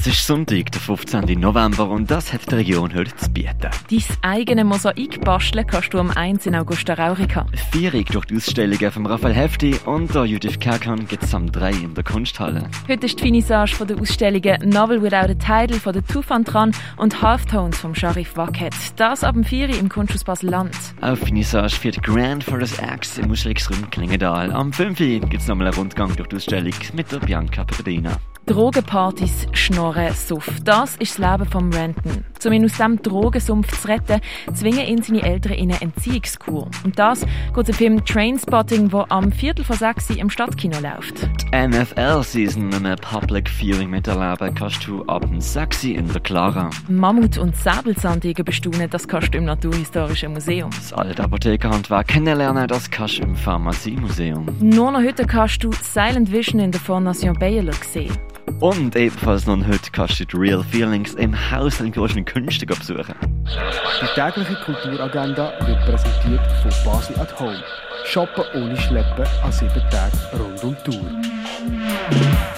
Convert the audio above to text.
Es ist Sonntag, der 15. November und das hat die Region heute zu bieten. Dein eigene Mosaik basteln kannst du am 1 in Augusta Raurica. Vierig durch die Ausstellungen von Raphael Hefti und der Judith Kerkan gibt es am 3 in der Kunsthalle. Heute ist die Finissage von der Ausstellungen Novel Without a Title von der Tufan dran und Halftones vom Sharif Wackett. Das ab dem 4 im Kunsthaus Basel-Land. Auf Finissage führt Grand Forest X im Ausstellungsraum Klingendal. Am 5 gibt es nochmal einen Rundgang durch die Ausstellung mit der Bianca Pepperdina. Drogenpartys, Schnorren, Suff. Das ist das Leben von Renton. Um ihn aus diesem Drogensumpf zu retten, zwingen ihn seine Eltern in eine Entziehungskur. Und das geht der Film Trainspotting, der am Viertel vor sechs im Stadtkino läuft. Die NFL-Season in einem Public Viewing miterleben kannst du ab dem 6 in der Clara. Mammut- und Säbelzahntiger bestaunen, das kannst du im Naturhistorischen Museum. Das alte Apothekerhandwerk kennenlernen, das kannst du im Pharmaziemuseum. Nur noch heute kannst du Silent Vision in der Fondation Baylor sehen. Und ebenfalls noch heute kannst du die Real Feelings im Haus der großen Künste besuchen. Die tägliche Kulturagenda wird präsentiert von Basel at Home. Shoppen ohne Schleppen an sieben Tagen rund um die Tour.